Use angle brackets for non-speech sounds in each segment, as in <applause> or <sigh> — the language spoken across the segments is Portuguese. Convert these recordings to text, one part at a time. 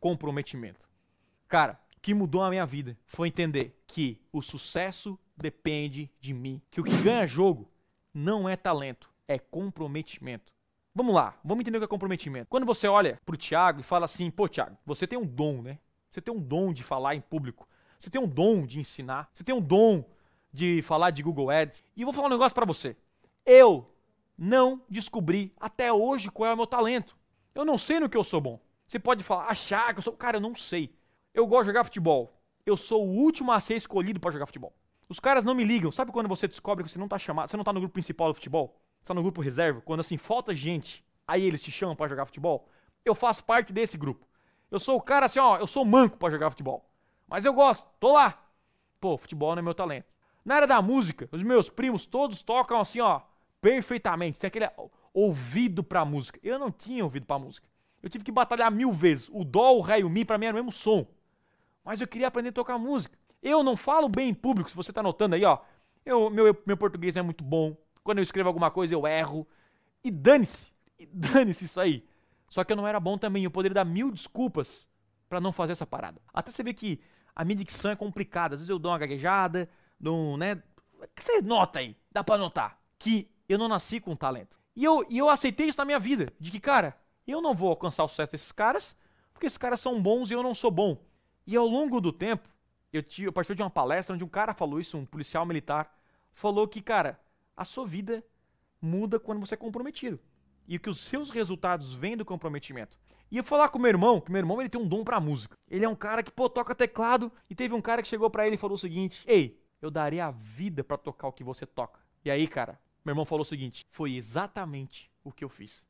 comprometimento. Cara, o que mudou a minha vida foi entender que o sucesso depende de mim. Que o que ganha jogo não é talento, é comprometimento. Vamos lá, vamos entender o que é comprometimento. Quando você olha pro Thiago e fala assim, pô, Thiago, você tem um dom, né? Você tem um dom de falar em público. Você tem um dom de ensinar. Você tem um dom de falar de Google Ads. E vou falar um negócio para você. Eu não descobri até hoje qual é o meu talento. Eu não sei no que eu sou bom. Você pode falar, achar que eu sou. Cara, eu não sei. Eu gosto de jogar futebol. Eu sou o último a ser escolhido para jogar futebol. Os caras não me ligam. Sabe quando você descobre que você não tá chamado, você não tá no grupo principal do futebol? Você tá no grupo reserva? Quando assim falta gente, aí eles te chamam para jogar futebol? Eu faço parte desse grupo. Eu sou o cara assim, ó, eu sou manco para jogar futebol. Mas eu gosto, tô lá. Pô, futebol não é meu talento. Na área da música, os meus primos todos tocam assim, ó, perfeitamente. Tem aquele ouvido pra música. Eu não tinha ouvido pra música. Eu tive que batalhar mil vezes. O dó, o ré e o mi pra mim era o mesmo som. Mas eu queria aprender a tocar música. Eu não falo bem em público, se você tá notando aí, ó. Eu, meu, meu português não é muito bom. Quando eu escrevo alguma coisa, eu erro. E dane-se. E <laughs> dane-se isso aí. Só que eu não era bom também. Eu poderia dar mil desculpas para não fazer essa parada. Até você ver que a minha dicção é complicada. Às vezes eu dou uma gaguejada, dou um, né? Você nota aí, dá pra notar que eu não nasci com talento. E eu, e eu aceitei isso na minha vida, de que, cara, eu não vou alcançar o sucesso desses caras, porque esses caras são bons e eu não sou bom. E ao longo do tempo, eu, tive, eu participei de uma palestra onde um cara falou isso, um policial militar, falou que, cara, a sua vida muda quando você é comprometido. E que os seus resultados vêm do comprometimento. E eu falar com meu irmão, que meu irmão ele tem um dom pra música. Ele é um cara que, pô, toca teclado. E teve um cara que chegou para ele e falou o seguinte: Ei, eu daria a vida para tocar o que você toca. E aí, cara, meu irmão falou o seguinte: Foi exatamente o que eu fiz.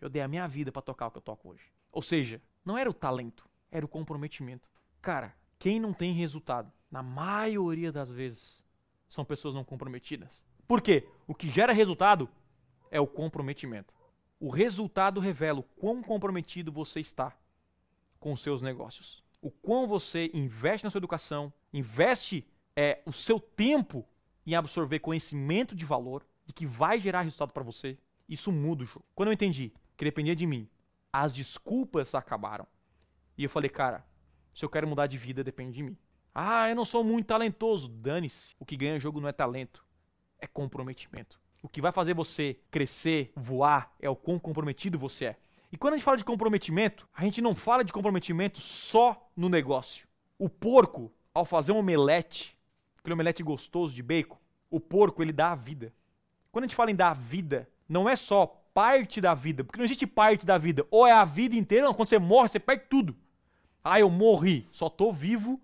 Eu dei a minha vida para tocar o que eu toco hoje. Ou seja, não era o talento, era o comprometimento. Cara, quem não tem resultado, na maioria das vezes, são pessoas não comprometidas. Por quê? O que gera resultado é o comprometimento. O resultado revela o quão comprometido você está com os seus negócios. O quão você investe na sua educação, investe é, o seu tempo em absorver conhecimento de valor e que vai gerar resultado para você. Isso muda o jogo. Quando eu entendi que dependia de mim, as desculpas acabaram. E eu falei, cara, se eu quero mudar de vida, depende de mim. Ah, eu não sou muito talentoso. Dane-se. O que ganha jogo não é talento, é comprometimento. O que vai fazer você crescer, voar, é o quão comprometido você é. E quando a gente fala de comprometimento, a gente não fala de comprometimento só no negócio. O porco, ao fazer um omelete, aquele omelete gostoso de bacon, o porco ele dá a vida. Quando a gente fala em dar a vida, não é só parte da vida, porque não existe parte da vida. Ou é a vida inteira, quando você morre, você perde tudo. Ah, eu morri, só tô vivo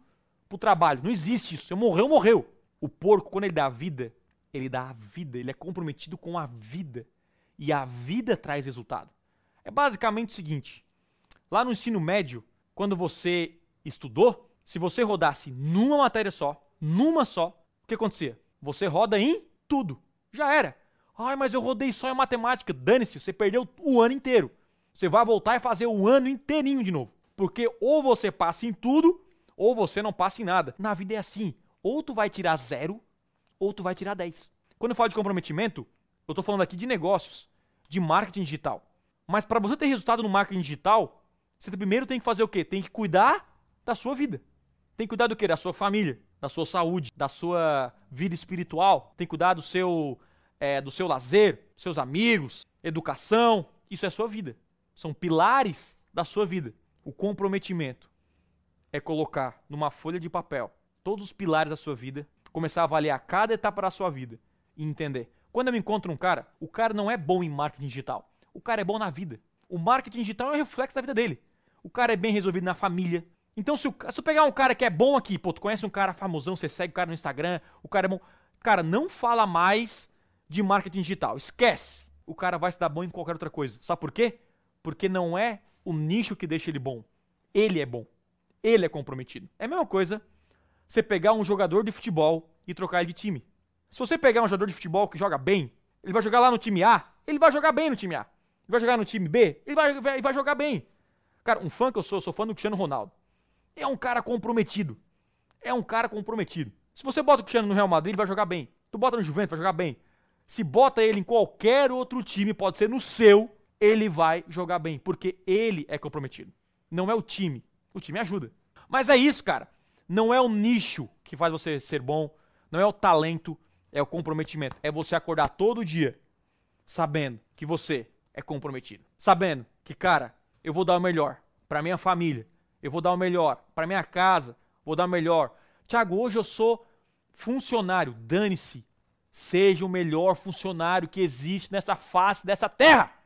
pro trabalho. Não existe isso. Eu morreu, morreu. O porco, quando ele dá a vida, ele dá a vida, ele é comprometido com a vida. E a vida traz resultado. É basicamente o seguinte: lá no ensino médio, quando você estudou, se você rodasse numa matéria só, numa só, o que acontecia? Você roda em tudo. Já era. Ai, mas eu rodei só em matemática. Dane-se, você perdeu o ano inteiro. Você vai voltar e fazer o ano inteirinho de novo. Porque ou você passa em tudo, ou você não passa em nada. Na vida é assim. Ou tu vai tirar zero, ou tu vai tirar 10. Quando eu falo de comprometimento, eu estou falando aqui de negócios, de marketing digital. Mas para você ter resultado no marketing digital, você primeiro tem que fazer o quê? Tem que cuidar da sua vida. Tem que cuidar do quê? Da sua família, da sua saúde, da sua vida espiritual. Tem que cuidar do seu, é, do seu lazer, seus amigos, educação. Isso é sua vida. São pilares da sua vida. O comprometimento é colocar numa folha de papel todos os pilares da sua vida começar a avaliar cada etapa da sua vida e entender. Quando eu encontro um cara, o cara não é bom em marketing digital. O cara é bom na vida. O marketing digital é um reflexo da vida dele. O cara é bem resolvido na família. Então, se, o, se eu pegar um cara que é bom aqui, pô, tu conhece um cara famosão, você segue o cara no Instagram, o cara é bom. Cara, não fala mais de marketing digital. Esquece. O cara vai se dar bom em qualquer outra coisa. Sabe por quê? Porque não é o nicho que deixa ele bom. Ele é bom. Ele é comprometido. É a mesma coisa você pegar um jogador de futebol e trocar ele de time. Se você pegar um jogador de futebol que joga bem, ele vai jogar lá no time A, ele vai jogar bem no time A. Ele vai jogar no time B, ele vai, vai, vai jogar bem. Cara, um fã que eu sou, eu sou fã do Cristiano Ronaldo. É um cara comprometido. É um cara comprometido. Se você bota o Cristiano no Real Madrid, ele vai jogar bem. Tu bota no Juventus, vai jogar bem. Se bota ele em qualquer outro time, pode ser no seu, ele vai jogar bem, porque ele é comprometido. Não é o time, O time ajuda. Mas é isso, cara. Não é o nicho que faz você ser bom, não é o talento, é o comprometimento. É você acordar todo dia sabendo que você é comprometido. Sabendo que, cara, eu vou dar o melhor para minha família, eu vou dar o melhor para minha casa, vou dar o melhor. Tiago, hoje eu sou funcionário. Dane-se. Seja o melhor funcionário que existe nessa face dessa terra.